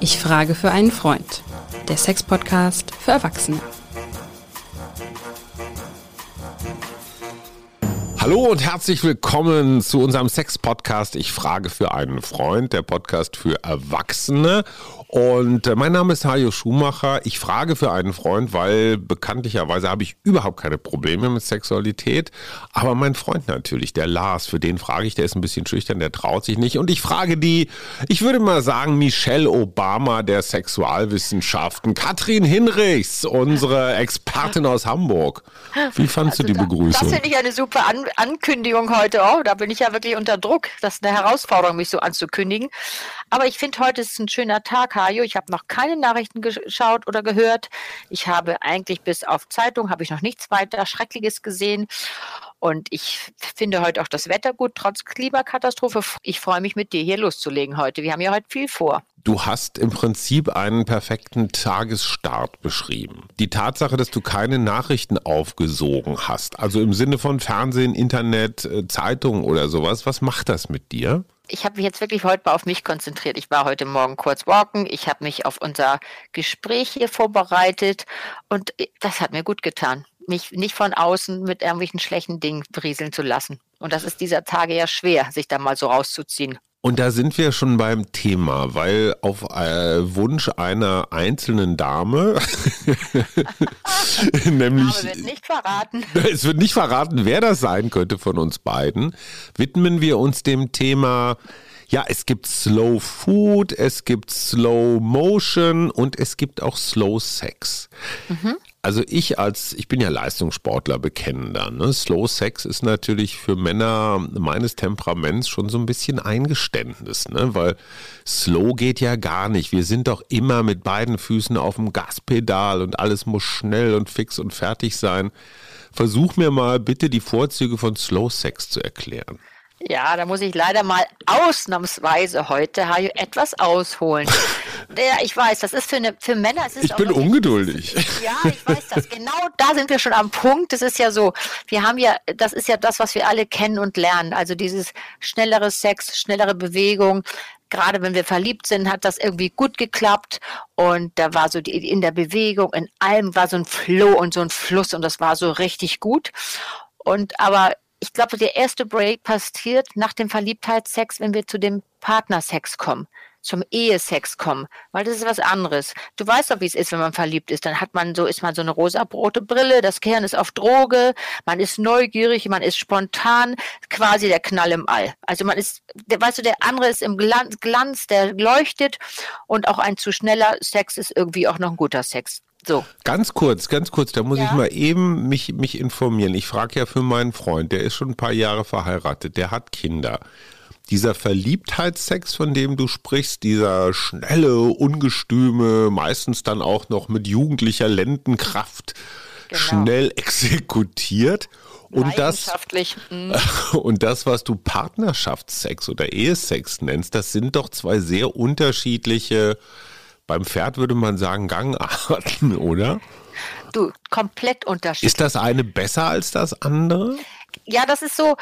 Ich frage für einen Freund. Der Sex-Podcast für Erwachsene. Hallo und herzlich willkommen zu unserem Sex-Podcast. Ich frage für einen Freund, der Podcast für Erwachsene. Und äh, mein Name ist Hajo Schumacher. Ich frage für einen Freund, weil bekanntlicherweise habe ich überhaupt keine Probleme mit Sexualität. Aber mein Freund natürlich, der Lars, für den frage ich, der ist ein bisschen schüchtern, der traut sich nicht. Und ich frage die, ich würde mal sagen, Michelle Obama der Sexualwissenschaften, Katrin Hinrichs, unsere Expertin aus Hamburg. Wie fandst also du die Begrüßung? Das finde ich eine super An Ankündigung heute. Oh, da bin ich ja wirklich unter Druck. Das ist eine Herausforderung, mich so anzukündigen. Aber ich finde, heute ist ein schöner Tag. Hajo. Ich habe noch keine Nachrichten geschaut oder gehört. Ich habe eigentlich bis auf Zeitung habe ich noch nichts weiter Schreckliches gesehen. Und ich finde heute auch das Wetter gut, trotz Klimakatastrophe. Ich freue mich mit dir hier loszulegen heute. Wir haben ja heute viel vor. Du hast im Prinzip einen perfekten Tagesstart beschrieben. Die Tatsache, dass du keine Nachrichten aufgesogen hast, also im Sinne von Fernsehen, Internet, äh, Zeitung oder sowas, was macht das mit dir? Ich habe mich jetzt wirklich heute mal auf mich konzentriert. Ich war heute Morgen kurz walken. Ich habe mich auf unser Gespräch hier vorbereitet und das hat mir gut getan, mich nicht von außen mit irgendwelchen schlechten Dingen berieseln zu lassen. Und das ist dieser Tage ja schwer, sich da mal so rauszuziehen. Und da sind wir schon beim Thema, weil auf äh, Wunsch einer einzelnen Dame, nämlich. Aber wird nicht verraten. Es wird nicht verraten, wer das sein könnte von uns beiden, widmen wir uns dem Thema. Ja, es gibt Slow Food, es gibt Slow Motion und es gibt auch Slow Sex. Mhm. Also ich als, ich bin ja Leistungssportler bekennender. Ne? Slow Sex ist natürlich für Männer meines Temperaments schon so ein bisschen Eingeständnis, ne? weil Slow geht ja gar nicht. Wir sind doch immer mit beiden Füßen auf dem Gaspedal und alles muss schnell und fix und fertig sein. Versuch mir mal bitte die Vorzüge von Slow Sex zu erklären. Ja, da muss ich leider mal ausnahmsweise heute etwas ausholen. Ja, ich weiß, das ist für, eine, für Männer. Es ist ich bin ungeduldig. ja, ich weiß das. Genau da sind wir schon am Punkt. Das ist ja so, wir haben ja, das ist ja das, was wir alle kennen und lernen. Also dieses schnellere Sex, schnellere Bewegung. Gerade wenn wir verliebt sind, hat das irgendwie gut geklappt. Und da war so die, in der Bewegung, in allem war so ein Flow und so ein Fluss und das war so richtig gut. Und aber ich glaube, der erste Break passiert nach dem Verliebtheitssex, wenn wir zu dem Partnersex kommen, zum Ehesex kommen, weil das ist was anderes. Du weißt doch, wie es ist, wenn man verliebt ist. Dann hat man so, ist man so eine rosa-rote Brille, das Kern ist auf Droge, man ist neugierig, man ist spontan, quasi der Knall im All. Also man ist, der, weißt du, der andere ist im Glanz, Glanz, der leuchtet und auch ein zu schneller Sex ist irgendwie auch noch ein guter Sex. So. Ganz kurz, ganz kurz, da muss ja. ich mal eben mich, mich informieren. Ich frage ja für meinen Freund, der ist schon ein paar Jahre verheiratet, der hat Kinder. Dieser Verliebtheitssex, von dem du sprichst, dieser schnelle, ungestüme, meistens dann auch noch mit jugendlicher Lendenkraft genau. schnell exekutiert. Und das, mhm. und das, was du Partnerschaftssex oder Ehesex nennst, das sind doch zwei sehr unterschiedliche beim Pferd würde man sagen Gangarten, oder? Du, komplett unterschiedlich. Ist das eine besser als das andere? Ja, das ist so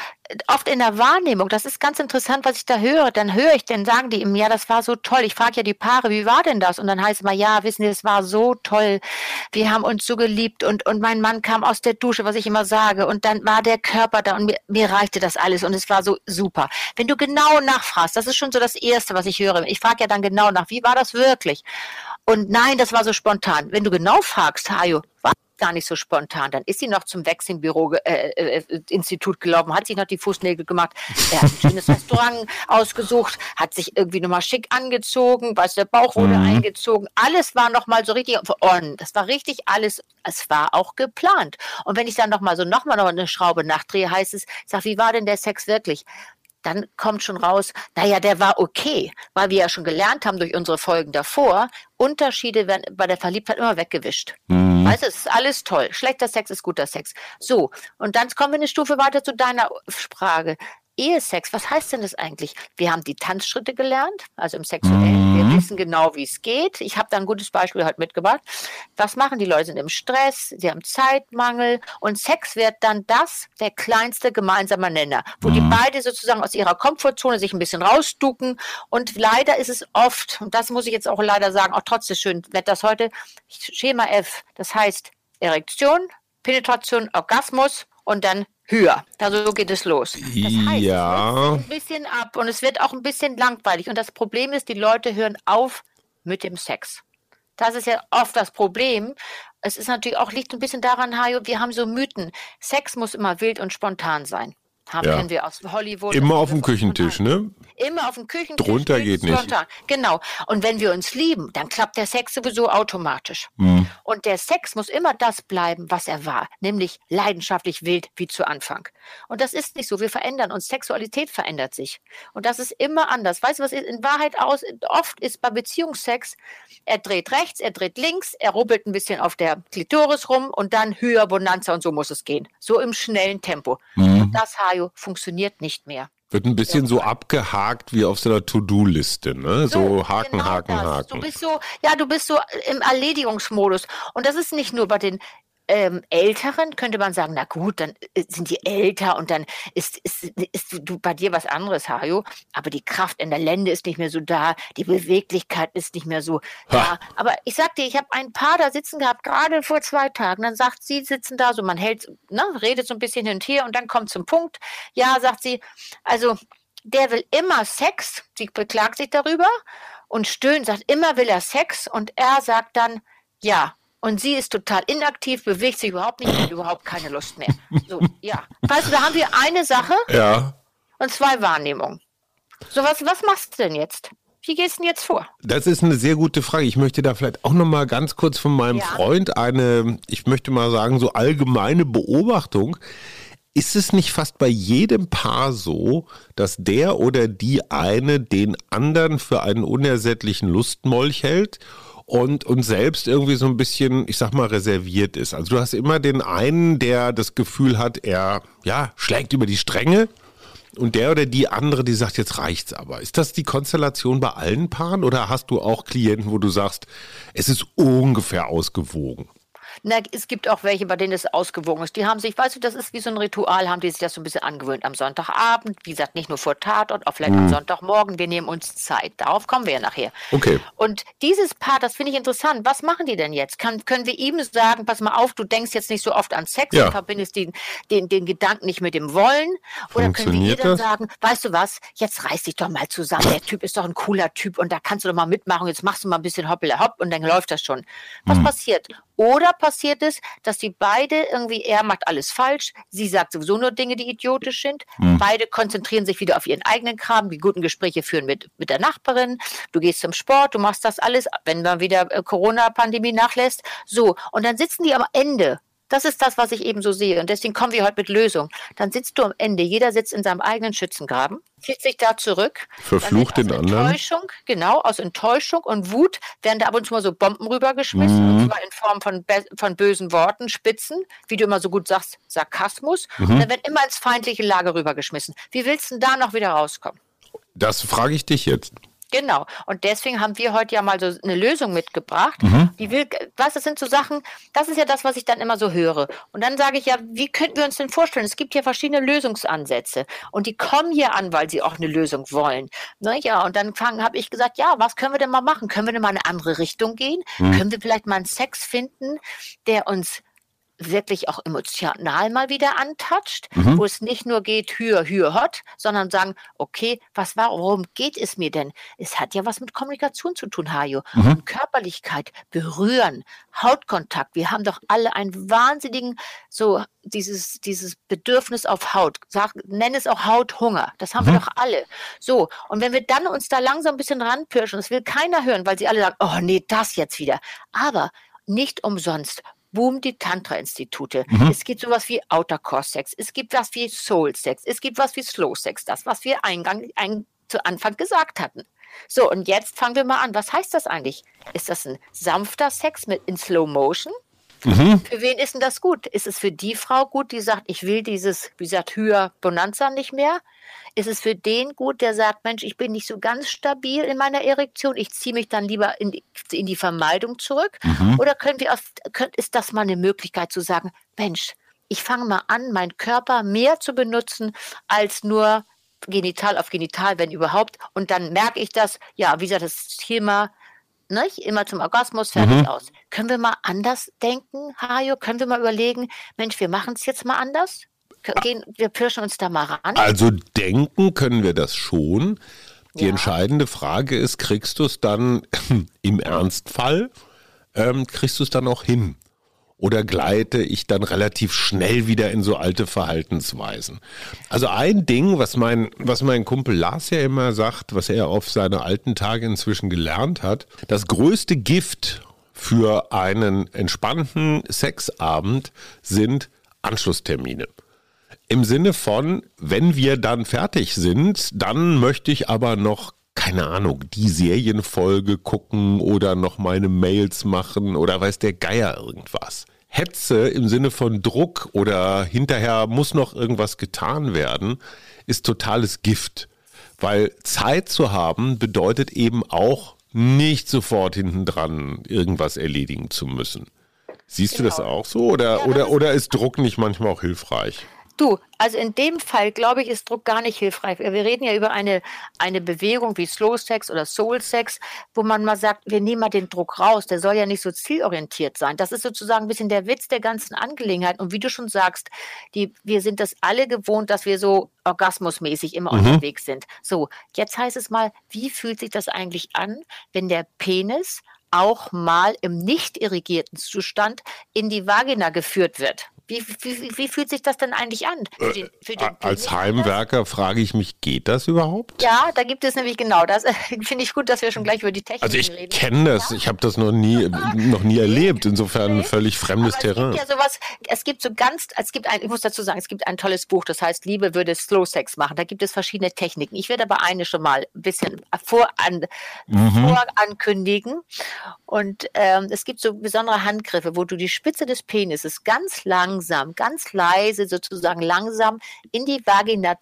oft in der Wahrnehmung. Das ist ganz interessant, was ich da höre. Dann höre ich, dann sagen die ihm, ja, das war so toll. Ich frage ja die Paare, wie war denn das? Und dann heißt es mal, ja, wissen Sie, es war so toll. Wir haben uns so geliebt und, und mein Mann kam aus der Dusche, was ich immer sage. Und dann war der Körper da und mir, mir reichte das alles und es war so super. Wenn du genau nachfragst, das ist schon so das Erste, was ich höre. Ich frage ja dann genau nach, wie war das wirklich? Und nein, das war so spontan. Wenn du genau fragst, Hajo, was gar nicht so spontan. Dann ist sie noch zum Wechselbüro äh, äh, äh, Institut gelaufen, hat sich noch die Fußnägel gemacht. Er hat ein schönes Restaurant ausgesucht, hat sich irgendwie nochmal schick angezogen, weiß der Bauch wurde mhm. eingezogen. Alles war nochmal so richtig on. Das war richtig alles. Es war auch geplant. Und wenn ich dann nochmal so nochmal noch eine Schraube nachdrehe, heißt es, sag, wie war denn der Sex wirklich? Dann kommt schon raus, naja, der war okay, weil wir ja schon gelernt haben durch unsere Folgen davor, Unterschiede werden bei der Verliebtheit immer weggewischt. Mhm. Weißt du, es ist alles toll. Schlechter Sex ist guter Sex. So, und dann kommen wir eine Stufe weiter zu deiner Frage. Ehesex, was heißt denn das eigentlich? Wir haben die Tanzschritte gelernt, also im Sexuellen. Mhm. Wir wissen genau, wie es geht. Ich habe da ein gutes Beispiel heute mitgebracht. Was machen die Leute? sind im Stress, sie haben Zeitmangel und Sex wird dann das, der kleinste gemeinsame Nenner, wo mhm. die beide sozusagen aus ihrer Komfortzone sich ein bisschen rausducken. Und leider ist es oft, und das muss ich jetzt auch leider sagen, auch trotzdem schön wird das heute, Schema F. Das heißt Erektion, Penetration, Orgasmus und dann höher. Also so geht es los. Das heißt, ja. ein bisschen ab und es wird auch ein bisschen langweilig. Und das Problem ist, die Leute hören auf mit dem Sex. Das ist ja oft das Problem. Es ist natürlich auch liegt ein bisschen daran, Hajo, wir haben so Mythen. Sex muss immer wild und spontan sein haben, ja. kennen wir aus Hollywood. Immer auf dem Küchentisch, ne? Immer auf dem Küchentisch. Drunter geht nicht. Runter. Genau. Und wenn wir uns lieben, dann klappt der Sex sowieso automatisch. Mhm. Und der Sex muss immer das bleiben, was er war, nämlich leidenschaftlich wild wie zu Anfang. Und das ist nicht so. Wir verändern uns. Sexualität verändert sich. Und das ist immer anders. Weißt du, was in Wahrheit aus? Oft ist bei Beziehungsex, er dreht rechts, er dreht links, er rubbelt ein bisschen auf der Klitoris rum und dann höher Bonanza und so muss es gehen. So im schnellen Tempo. Mhm. Und das, Hajo, funktioniert nicht mehr. Wird ein bisschen so abgehakt wie auf so einer To-Do-Liste, ne? So, so Haken, genau Haken, das. Haken. Du bist so, ja, du bist so im Erledigungsmodus. Und das ist nicht nur bei den ähm, Älteren könnte man sagen, na gut, dann äh, sind die älter und dann ist, ist, ist du, bei dir was anderes, Hajo. Aber die Kraft in der Lende ist nicht mehr so da, die Beweglichkeit ist nicht mehr so da. Aber ich sag dir, ich habe ein Paar da sitzen gehabt, gerade vor zwei Tagen. Dann sagt sie, sitzen da so, man hält, ne, redet so ein bisschen hin und her und dann kommt zum Punkt. Ja, sagt sie, also der will immer Sex, sie beklagt sich darüber und stöhnt, sagt, immer will er Sex und er sagt dann, ja, und sie ist total inaktiv, bewegt sich überhaupt nicht, hat überhaupt keine Lust mehr. So, ja. Weißt du, da haben wir eine Sache ja. und zwei Wahrnehmungen. So, was, was machst du denn jetzt? Wie gehst du denn jetzt vor? Das ist eine sehr gute Frage. Ich möchte da vielleicht auch noch mal ganz kurz von meinem ja. Freund eine, ich möchte mal sagen, so allgemeine Beobachtung. Ist es nicht fast bei jedem Paar so, dass der oder die eine den anderen für einen unersättlichen Lustmolch hält und, und selbst irgendwie so ein bisschen, ich sag mal, reserviert ist. Also du hast immer den einen, der das Gefühl hat, er ja, schlägt über die Stränge und der oder die andere, die sagt, jetzt reicht's aber. Ist das die Konstellation bei allen Paaren oder hast du auch Klienten, wo du sagst, es ist ungefähr ausgewogen? Na, es gibt auch welche, bei denen es ausgewogen ist. Die haben sich, weißt du, das ist wie so ein Ritual, haben die sich das so ein bisschen angewöhnt am Sonntagabend. Wie gesagt, nicht nur vor Tatort, auch vielleicht mhm. am Sonntagmorgen. Wir nehmen uns Zeit. Darauf kommen wir ja nachher. Okay. Und dieses Paar, das finde ich interessant. Was machen die denn jetzt? Kann, können wir ihm sagen, pass mal auf, du denkst jetzt nicht so oft an Sex ja. und verbindest den, den, den Gedanken nicht mit dem Wollen? Oder können wir ihr dann sagen, weißt du was, jetzt reiß dich doch mal zusammen. Der Typ ist doch ein cooler Typ und da kannst du doch mal mitmachen. Jetzt machst du mal ein bisschen hoppele hopp und dann läuft das schon. Was mhm. passiert? Oder passiert es, dass die beide irgendwie, er macht alles falsch, sie sagt sowieso nur Dinge, die idiotisch sind. Mhm. Beide konzentrieren sich wieder auf ihren eigenen Kram, die guten Gespräche führen mit, mit der Nachbarin. Du gehst zum Sport, du machst das alles, wenn man wieder äh, Corona-Pandemie nachlässt. So. Und dann sitzen die am Ende das ist das, was ich eben so sehe. Und deswegen kommen wir heute mit Lösungen. Dann sitzt du am Ende, jeder sitzt in seinem eigenen Schützengraben, zieht sich da zurück. Verflucht den anderen. Enttäuschung, genau, aus Enttäuschung und Wut werden da ab und zu mal so Bomben rübergeschmissen. Mhm. Und zwar in Form von, von bösen Worten, Spitzen, wie du immer so gut sagst, Sarkasmus. Mhm. Und dann wird immer ins feindliche Lager rübergeschmissen. Wie willst du denn da noch wieder rauskommen? Das frage ich dich jetzt. Genau. Und deswegen haben wir heute ja mal so eine Lösung mitgebracht. Mhm. Die will, was, das sind so Sachen, das ist ja das, was ich dann immer so höre. Und dann sage ich ja, wie könnten wir uns denn vorstellen? Es gibt hier verschiedene Lösungsansätze. Und die kommen hier an, weil sie auch eine Lösung wollen. Na ja, und dann habe ich gesagt, ja, was können wir denn mal machen? Können wir denn mal in eine andere Richtung gehen? Mhm. Können wir vielleicht mal einen Sex finden, der uns wirklich auch emotional mal wieder antatscht, mhm. wo es nicht nur geht, hür, hür, hot, sondern sagen, okay, was war, worum geht es mir denn? Es hat ja was mit Kommunikation zu tun, Hajo. Mhm. Und Körperlichkeit, berühren, Hautkontakt. Wir haben doch alle einen wahnsinnigen, so dieses, dieses Bedürfnis auf Haut. Sag, nenn es auch Hauthunger. Das haben mhm. wir doch alle. So. Und wenn wir dann uns da langsam ein bisschen ranpirschen, das will keiner hören, weil sie alle sagen, oh nee, das jetzt wieder. Aber nicht umsonst boomt die Tantra-Institute. Mhm. Es gibt sowas wie Outer Core Sex, es gibt was wie Soul Sex, es gibt was wie Slow Sex, das, was wir eingang, ein, zu Anfang gesagt hatten. So, und jetzt fangen wir mal an. Was heißt das eigentlich? Ist das ein sanfter Sex mit in Slow Motion? Mhm. Für wen ist denn das gut? Ist es für die Frau gut, die sagt, ich will dieses, wie gesagt, Hyper Bonanza nicht mehr? Ist es für den gut, der sagt, Mensch, ich bin nicht so ganz stabil in meiner Erektion, ich ziehe mich dann lieber in die, in die Vermeidung zurück? Mhm. Oder können wir auf, ist das mal eine Möglichkeit zu sagen, Mensch, ich fange mal an, meinen Körper mehr zu benutzen als nur genital auf genital, wenn überhaupt. Und dann merke ich das, ja, wie gesagt, das Thema, nicht? immer zum Orgasmus, fertig mhm. aus. Können wir mal anders denken, Hajo? Können wir mal überlegen, Mensch, wir machen es jetzt mal anders? Gehen, wir pirschen uns da mal ran. Also denken können wir das schon. Die ja. entscheidende Frage ist, kriegst du es dann im Ernstfall, ähm, kriegst du es dann auch hin? Oder gleite ich dann relativ schnell wieder in so alte Verhaltensweisen. Also ein Ding, was mein, was mein Kumpel Lars ja immer sagt, was er auf seine alten Tage inzwischen gelernt hat, das größte Gift für einen entspannten Sexabend sind Anschlusstermine. Im Sinne von, wenn wir dann fertig sind, dann möchte ich aber noch keine Ahnung, die Serienfolge gucken oder noch meine Mails machen oder weiß der Geier irgendwas. Hetze im Sinne von Druck oder hinterher muss noch irgendwas getan werden, ist totales Gift. Weil Zeit zu haben bedeutet eben auch nicht sofort hinten dran irgendwas erledigen zu müssen. Siehst genau. du das genau. auch so oder, ja, oder, oder ist Druck nicht manchmal auch hilfreich? Du, also in dem Fall, glaube ich, ist Druck gar nicht hilfreich. Wir reden ja über eine, eine Bewegung wie Slow Sex oder Soul Sex, wo man mal sagt, wir nehmen mal den Druck raus. Der soll ja nicht so zielorientiert sein. Das ist sozusagen ein bisschen der Witz der ganzen Angelegenheit. Und wie du schon sagst, die, wir sind das alle gewohnt, dass wir so orgasmusmäßig immer mhm. unterwegs sind. So, jetzt heißt es mal, wie fühlt sich das eigentlich an, wenn der Penis auch mal im nicht irrigierten Zustand in die Vagina geführt wird? Wie, wie, wie, fühlt sich das denn eigentlich an? Für den, für den Als Heimwerker frage ich mich, geht das überhaupt? Ja, da gibt es nämlich genau das. Finde ich gut, dass wir schon gleich über die Technik reden. Also ich kenne das, ja? ich habe das noch nie, noch nie erlebt. Insofern völlig fremdes Aber Terrain. Es gibt ja sowas, es gibt so ganz, es gibt ein, ich muss dazu sagen, es gibt ein tolles Buch, das heißt Liebe würde Slow Sex machen. Da gibt es verschiedene Techniken. Ich werde aber eine schon mal ein bisschen voran, mhm. vorankündigen. Und ähm, es gibt so besondere Handgriffe, wo du die Spitze des Penises ganz lang langsam, ganz leise sozusagen langsam in die Vagina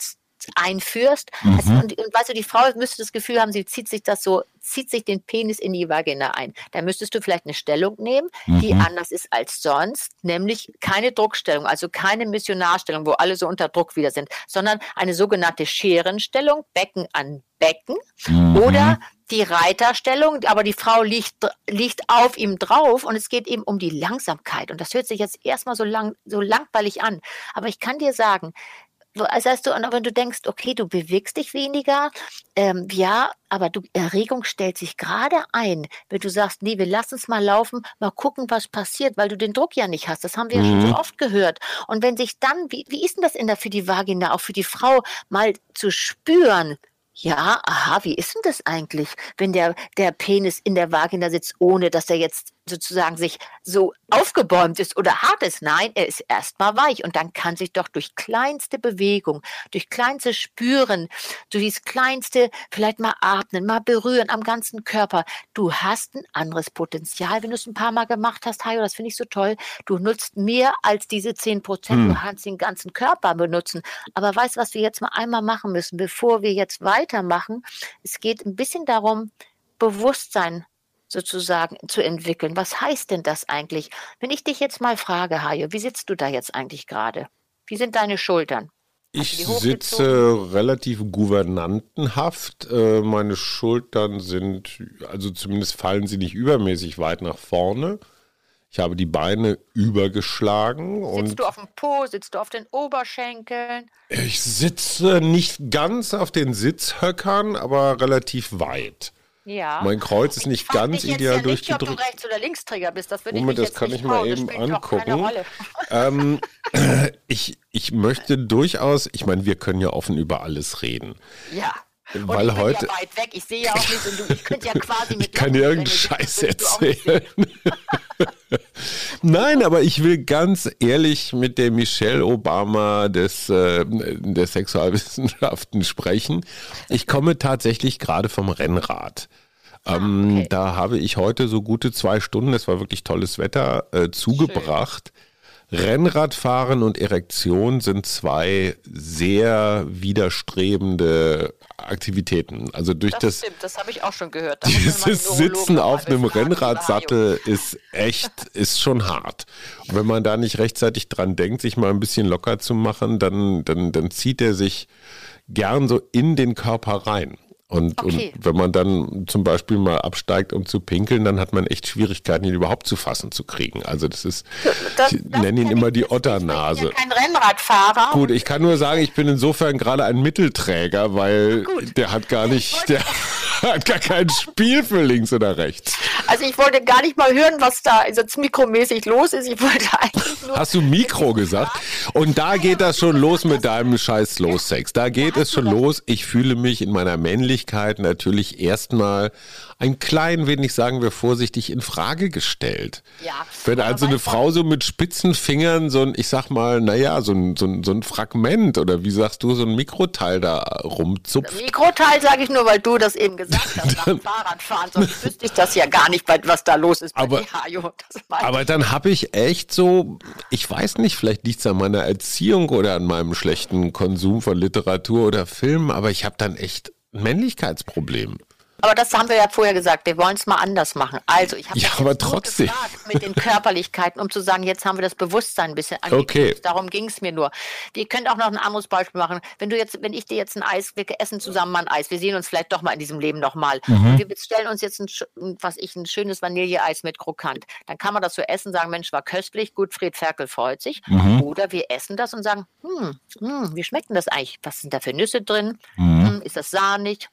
einführst. Mhm. Also, und, und weißt du, die Frau müsste das Gefühl haben, sie zieht sich das so, zieht sich den Penis in die Vagina ein. Da müsstest du vielleicht eine Stellung nehmen, mhm. die anders ist als sonst, nämlich keine Druckstellung, also keine Missionarstellung, wo alle so unter Druck wieder sind, sondern eine sogenannte Scherenstellung, Becken an Becken mhm. oder die Reiterstellung, aber die Frau liegt, liegt auf ihm drauf und es geht eben um die Langsamkeit. Und das hört sich jetzt erstmal so, lang, so langweilig an. Aber ich kann dir sagen, das heißt, du, wenn du denkst, okay, du bewegst dich weniger, ähm, ja, aber du, Erregung stellt sich gerade ein, wenn du sagst, nee, wir lassen es mal laufen, mal gucken, was passiert, weil du den Druck ja nicht hast. Das haben wir mhm. ja schon so mhm. oft gehört. Und wenn sich dann, wie, wie ist denn das in der, für die Vagina, auch für die Frau, mal zu spüren, ja, aha, wie ist denn das eigentlich, wenn der, der Penis in der Vagina sitzt, ohne dass er jetzt sozusagen sich so aufgebäumt ist oder hart ist. Nein, er ist erstmal weich und dann kann sich doch durch kleinste Bewegung, durch kleinste Spüren, durch das kleinste vielleicht mal atmen, mal berühren am ganzen Körper. Du hast ein anderes Potenzial, wenn du es ein paar Mal gemacht hast, Hajo, das finde ich so toll. Du nutzt mehr als diese 10 Prozent. Hm. Du kannst den ganzen Körper benutzen. Aber weißt du, was wir jetzt mal einmal machen müssen, bevor wir jetzt weitermachen? Es geht ein bisschen darum, Bewusstsein sozusagen zu entwickeln. Was heißt denn das eigentlich? Wenn ich dich jetzt mal frage, Hajo, wie sitzt du da jetzt eigentlich gerade? Wie sind deine Schultern? Ich sitze relativ gouvernantenhaft. Äh, meine Schultern sind, also zumindest fallen sie nicht übermäßig weit nach vorne. Ich habe die Beine übergeschlagen. Sitzt du auf dem Po? Sitzt du auf den Oberschenkeln? Ich sitze nicht ganz auf den Sitzhöckern, aber relativ weit. Ja. Mein Kreuz ist nicht ganz ideal ja durchgedrückt. Nicht, ob du Rechts- oder Linksträger bist, das würde Moment, ich das kann ich mal eben angucken. ähm, ich, ich möchte durchaus, ich meine, wir können ja offen über alles reden. Ja. Und Weil ich heute. Ja weit weg. Ich sehe ja auch nicht und du, ich könnte ja quasi mit. ich kann dir irgendeinen Scheiß erzählen. Nein, aber ich will ganz ehrlich mit der Michelle Obama des, äh, der Sexualwissenschaften sprechen. Ich komme tatsächlich gerade vom Rennrad. Ähm, okay. Da habe ich heute so gute zwei Stunden, es war wirklich tolles Wetter, äh, zugebracht. Schön. Rennradfahren und Erektion sind zwei sehr widerstrebende Aktivitäten. Also durch das. Das stimmt, das habe ich auch schon gehört. Da dieses Sitzen auf einem Rennradsattel ist echt, ist schon hart. Und wenn man da nicht rechtzeitig dran denkt, sich mal ein bisschen locker zu machen, dann, dann, dann zieht er sich gern so in den Körper rein. Und, okay. und, wenn man dann zum Beispiel mal absteigt, um zu pinkeln, dann hat man echt Schwierigkeiten, ihn überhaupt zu fassen zu kriegen. Also das ist, das, ich nenne ihn immer die Otternase. Ich bin ja kein Rennradfahrer. Gut, ich kann nur sagen, ich bin insofern gerade ein Mittelträger, weil der hat gar nicht, der hat gar kein Spiel für links oder rechts. Also ich wollte gar nicht mal hören, was da jetzt mikromäßig los ist. Ich wollte eigentlich nur Hast du Mikro gesagt? Und da geht das schon los mit deinem scheiß Slow-Sex. Da geht es schon los. Ich fühle mich in meiner Männlichkeit natürlich erstmal ein klein wenig, sagen wir vorsichtig, in Frage gestellt. Ja. Wenn also eine Frau so mit spitzen Fingern so ein, ich sag mal, naja, so ein, so, ein, so ein Fragment oder wie sagst du, so ein Mikroteil da rumzupft. Mikroteil sage ich nur, weil du das eben gesagt hast, beim Fahrradfahren, sonst wüsste ich das ja gar nicht, was da los ist bei aber, Aber dann habe ich echt so, ich weiß nicht, vielleicht liegt es an meiner Erziehung oder an meinem schlechten Konsum von Literatur oder Film, aber ich habe dann echt Männlichkeitsproblem. Aber das haben wir ja vorher gesagt, wir wollen es mal anders machen. Also, ich habe ja, aber trotzdem. mit den Körperlichkeiten, um zu sagen, jetzt haben wir das Bewusstsein ein bisschen angepasst. Okay. Darum ging es mir nur. Wir können auch noch ein anderes Beispiel machen. Wenn du jetzt, wenn ich dir jetzt ein Eis, wir essen zusammen mal ein Eis, wir sehen uns vielleicht doch mal in diesem Leben nochmal. Mhm. wir stellen uns jetzt ein, was ich, ein schönes Vanilleeis mit Krokant. Dann kann man das so essen, sagen, Mensch, war köstlich, gut, Fred Ferkel freut sich. Mhm. Oder wir essen das und sagen, hm, hm, wie schmeckt denn das eigentlich? Was sind da für Nüsse drin? Mhm. Hm, ist das sahnig?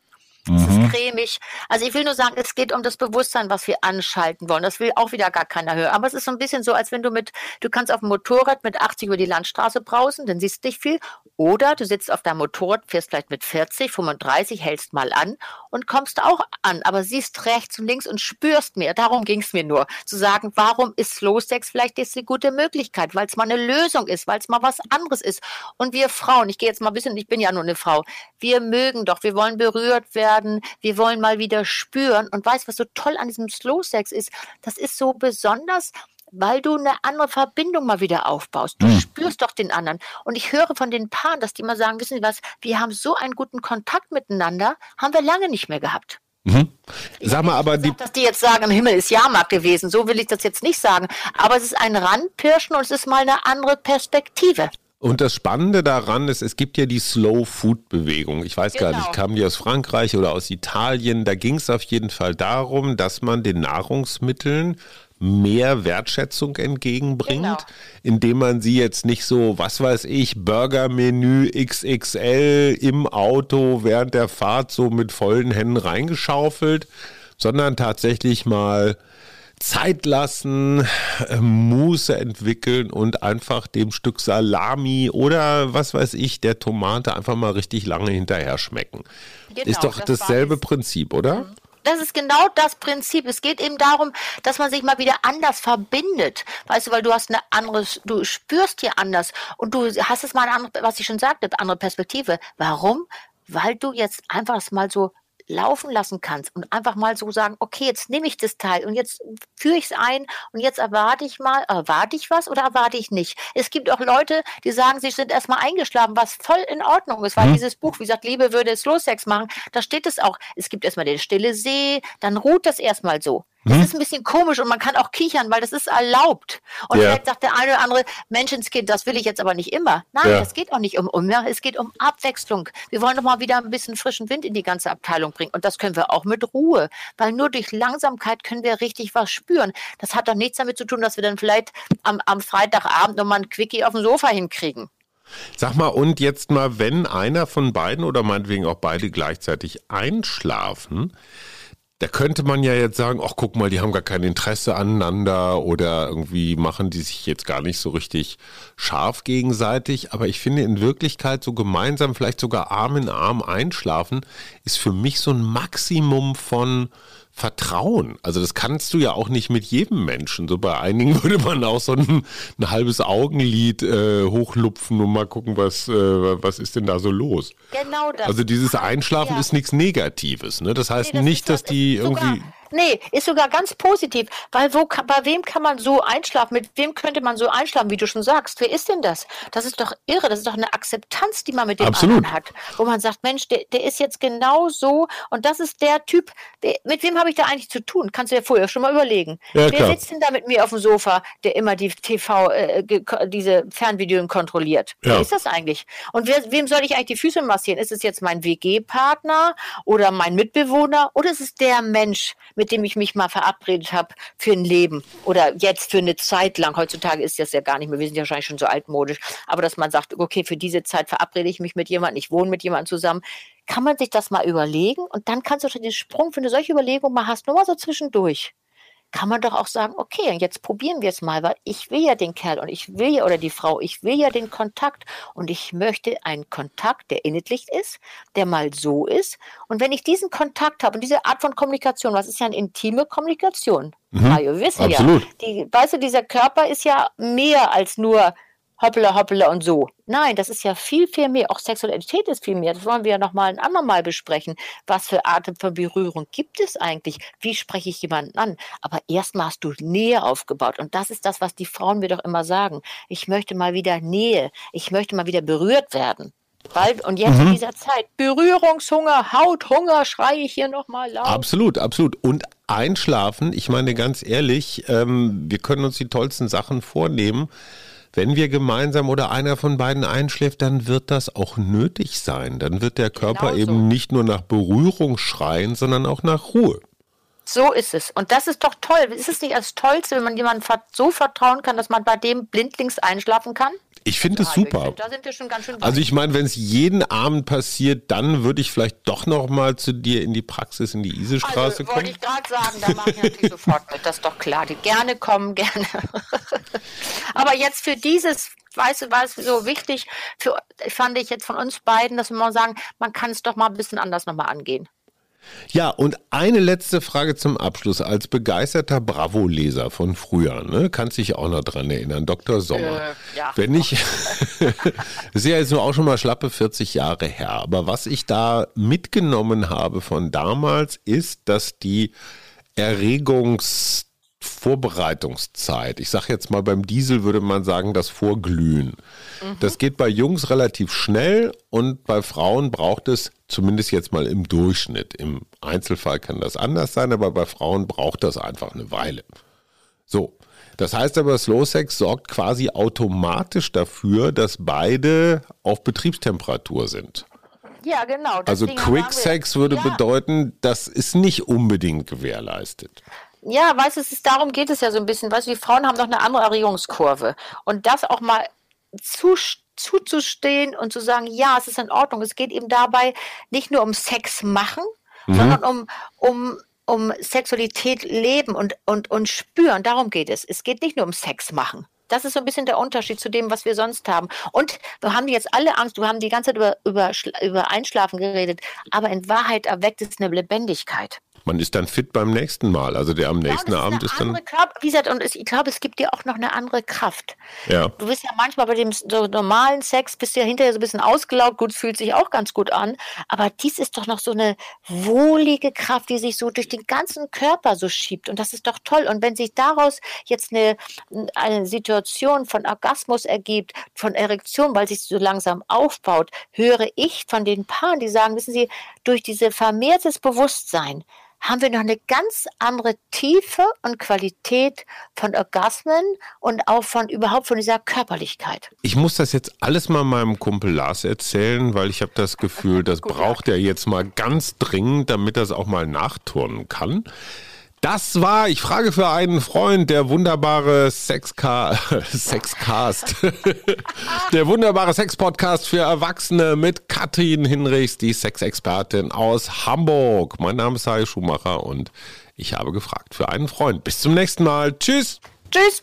Es ist mhm. cremig. Also ich will nur sagen, es geht um das Bewusstsein, was wir anschalten wollen. Das will auch wieder gar keiner hören. Aber es ist so ein bisschen so, als wenn du mit, du kannst auf dem Motorrad mit 80 über die Landstraße brausen, dann siehst du nicht viel. Oder du sitzt auf deinem Motorrad, fährst vielleicht mit 40, 35, hältst mal an und kommst auch an, aber siehst rechts und links und spürst mehr. Darum ging es mir nur. Zu sagen, warum ist Slow Sex vielleicht jetzt eine gute Möglichkeit? Weil es mal eine Lösung ist, weil es mal was anderes ist. Und wir Frauen, ich gehe jetzt mal ein bisschen, ich bin ja nur eine Frau, wir mögen doch, wir wollen berührt werden. Wir wollen mal wieder spüren. Und weißt, was so toll an diesem Slow Sex ist? Das ist so besonders, weil du eine andere Verbindung mal wieder aufbaust. Du mhm. spürst doch den anderen. Und ich höre von den Paaren, dass die mal sagen, wissen Sie was, wir haben so einen guten Kontakt miteinander, haben wir lange nicht mehr gehabt. Mhm. Sag mal, aber gesagt, die. Dass die jetzt sagen, im Himmel ist Jahrmarkt gewesen, so will ich das jetzt nicht sagen. Aber es ist ein Randpirschen und es ist mal eine andere Perspektive. Und das Spannende daran ist, es gibt ja die Slow Food Bewegung. Ich weiß genau. gar nicht, kamen die aus Frankreich oder aus Italien? Da ging es auf jeden Fall darum, dass man den Nahrungsmitteln mehr Wertschätzung entgegenbringt, genau. indem man sie jetzt nicht so, was weiß ich, Burger-Menü XXL im Auto während der Fahrt so mit vollen Händen reingeschaufelt, sondern tatsächlich mal Zeit lassen, äh, Muße entwickeln und einfach dem Stück Salami oder was weiß ich, der Tomate einfach mal richtig lange hinterher schmecken. Genau, ist doch das dasselbe Prinzip, oder? Das ist genau das Prinzip. Es geht eben darum, dass man sich mal wieder anders verbindet. Weißt du, weil du hast eine andere, du spürst hier anders und du hast es mal eine andere, was ich schon sagte, andere Perspektive. Warum? Weil du jetzt einfach mal so laufen lassen kannst und einfach mal so sagen, okay, jetzt nehme ich das Teil und jetzt führe ich es ein und jetzt erwarte ich mal, erwarte ich was oder erwarte ich nicht. Es gibt auch Leute, die sagen, sie sind erstmal eingeschlafen, was voll in Ordnung ist, weil mhm. dieses Buch, wie gesagt, Liebe würde Slow Sex machen, da steht es auch. Es gibt erstmal den stille See, dann ruht das erstmal so. Das hm? ist ein bisschen komisch und man kann auch kichern, weil das ist erlaubt. Und ja. vielleicht sagt der eine oder andere, Menschenskind, das will ich jetzt aber nicht immer. Nein, ja. es geht auch nicht um Umgang, es geht um Abwechslung. Wir wollen doch mal wieder ein bisschen frischen Wind in die ganze Abteilung bringen. Und das können wir auch mit Ruhe, weil nur durch Langsamkeit können wir richtig was spüren. Das hat doch nichts damit zu tun, dass wir dann vielleicht am, am Freitagabend nochmal ein Quickie auf dem Sofa hinkriegen. Sag mal, und jetzt mal, wenn einer von beiden oder meinetwegen auch beide gleichzeitig einschlafen, da könnte man ja jetzt sagen, ach guck mal, die haben gar kein Interesse aneinander oder irgendwie machen die sich jetzt gar nicht so richtig scharf gegenseitig. Aber ich finde in Wirklichkeit so gemeinsam, vielleicht sogar Arm in Arm einschlafen, ist für mich so ein Maximum von Vertrauen. Also das kannst du ja auch nicht mit jedem Menschen. So bei einigen würde man auch so ein, ein halbes Augenlid äh, hochlupfen und mal gucken, was, äh, was ist denn da so los. Genau das. Also dieses Einschlafen Ja. ist nichts Negatives. Ne? Das heißt Nee, das nicht, dass das- die irgendwie... Nee, ist sogar ganz positiv, weil wo bei wem kann man so einschlafen? Mit wem könnte man so einschlafen, wie du schon sagst? Wer ist denn das? Das ist doch irre, das ist doch eine Akzeptanz, die man mit dem Absolut. anderen hat, wo man sagt, Mensch, der, der ist jetzt genau so und das ist der Typ, der, mit wem habe ich da eigentlich zu tun? Kannst du dir vorher schon mal überlegen. Ja, Wer klar. sitzt denn da mit mir auf dem Sofa, der immer die TV, äh, diese Fernvideos kontrolliert? Ja. Wer ist das eigentlich? Und wer, wem soll ich eigentlich die Füße massieren? Ist es jetzt mein WG-Partner oder mein Mitbewohner oder ist es der Mensch, mit dem ich mich mal verabredet habe für ein Leben. Oder jetzt für eine Zeit lang? Heutzutage ist das ja gar nicht mehr, wir sind ja wahrscheinlich schon so altmodisch, aber dass man sagt, okay, für diese Zeit verabrede ich mich mit jemandem, ich wohne mit jemandem zusammen. Kann man sich das mal überlegen? Und dann kannst du schon den Sprung für eine solche Überlegung mal hast, nur mal so zwischendurch kann man doch auch sagen, okay, und jetzt probieren wir es mal, weil ich will ja den Kerl und ich will ja oder die Frau, ich will ja den Kontakt und ich möchte einen Kontakt, der inhaltlich ist, der mal so ist. Und wenn ich diesen Kontakt habe und diese Art von Kommunikation, was ist ja eine intime Kommunikation? Mario, wir wissen absolut. ja, die, weißt du, dieser Körper ist ja mehr als nur hoppla, hoppla und so. Nein, das ist ja viel, viel mehr. Auch Sexualität ist viel mehr. Das wollen wir ja noch mal ein andermal besprechen. Was für Arten von Berührung gibt es eigentlich? Wie spreche ich jemanden an? Aber erstmal hast du Nähe aufgebaut. Und das ist das, was die Frauen mir doch immer sagen. Ich möchte mal wieder Nähe. Ich möchte mal wieder berührt werden. Weil, und jetzt in dieser Zeit, Berührungshunger, Hauthunger, schreie ich hier nochmal laut. Absolut, absolut. Und einschlafen, ich meine ganz ehrlich, ähm, wir können uns die tollsten Sachen vornehmen. Wenn wir gemeinsam oder einer von beiden einschläft, dann wird das auch nötig sein. Dann wird der Körper Genau so. eben nicht nur nach Berührung schreien, sondern auch nach Ruhe. So ist es. Und das ist doch toll. Ist es nicht das Tollste, wenn man jemandem so vertrauen kann, dass man bei dem blindlings einschlafen kann? Ich finde es super. find, da sind wir schon ganz schön weit. Also ich meine, wenn es jeden Abend passiert, dann würde ich vielleicht doch noch mal zu dir in die Praxis in die Isestraße Also, wollte kommen. ich gerade sagen, da mache ich natürlich sofort mit. Das ist doch klar. Die gerne kommen, gerne. Aber jetzt für dieses, weißt du, war es so wichtig, für, fand ich jetzt von uns beiden, dass wir mal sagen, man kann es doch mal ein bisschen anders nochmal angehen. Ja, und eine letzte Frage zum Abschluss. Als begeisterter Bravo-Leser von früher, ne, kannst dich auch noch dran erinnern, Dr. Sommer. Äh, ja. Wenn ich, ist ja jetzt nur auch schon mal schlappe 40 Jahre her, aber was ich da mitgenommen habe von damals ist, dass die Erregungsvorbereitungszeit, ich sage jetzt mal beim Diesel würde man sagen, das Vorglühen. Das geht bei Jungs relativ schnell und bei Frauen braucht es zumindest jetzt mal im Durchschnitt. Im Einzelfall kann das anders sein, aber bei Frauen braucht das einfach eine Weile. So. Das heißt aber, Slow Sex sorgt quasi automatisch dafür, dass beide auf Betriebstemperatur sind. Ja, genau. Also Quick Sex würde ja. bedeuten, das ist nicht unbedingt gewährleistet. Ja, weißt du, es ist, darum geht es ja so ein bisschen. Weißt du, die Frauen haben doch eine andere Erregungskurve. Und das auch mal zu, zuzustehen und zu sagen, ja, es ist in Ordnung. Es geht eben dabei nicht nur um Sex machen, sondern um, um, um Sexualität leben und, und, und spüren. Darum geht es. Es geht nicht nur um Sex machen. Das ist so ein bisschen der Unterschied zu dem, was wir sonst haben. Und wir haben jetzt alle Angst, wir haben die ganze Zeit über, über, über Einschlafen geredet, aber in Wahrheit erweckt es eine Lebendigkeit. Man ist dann fit beim nächsten Mal. Also der am nächsten Ja, und Abend ist ist dann. Körper, wie gesagt, und ich glaube, es gibt dir auch noch eine andere Kraft. Ja. Du bist ja manchmal bei dem so normalen Sex, bist ja hinterher so ein bisschen ausgelaugt, gut, es fühlt sich auch ganz gut an, aber dies ist doch noch so eine wohlige Kraft, die sich so durch den ganzen Körper so schiebt und das ist doch toll. Und wenn sich daraus jetzt eine, eine Situation von Orgasmus ergibt, von Erektion, weil sich so langsam aufbaut, höre ich von den Paaren, die sagen, wissen Sie, durch diese vermehrtes Bewusstsein haben wir noch eine ganz andere Tiefe und Qualität von Orgasmen und auch von überhaupt von dieser Körperlichkeit. Ich muss das jetzt alles mal meinem Kumpel Lars erzählen, weil ich habe das Gefühl, das braucht er jetzt mal ganz dringend, damit er es auch mal nachturnen kann. Das war, ich frage für einen Freund, der wunderbare Sexca Sexcast. der wunderbare Sexpodcast für Erwachsene mit Katrin Hinrichs, die Sexexpertin aus Hamburg. Mein Name ist Harry Schumacher und ich habe gefragt für einen Freund. Bis zum nächsten Mal. Tschüss. Tschüss!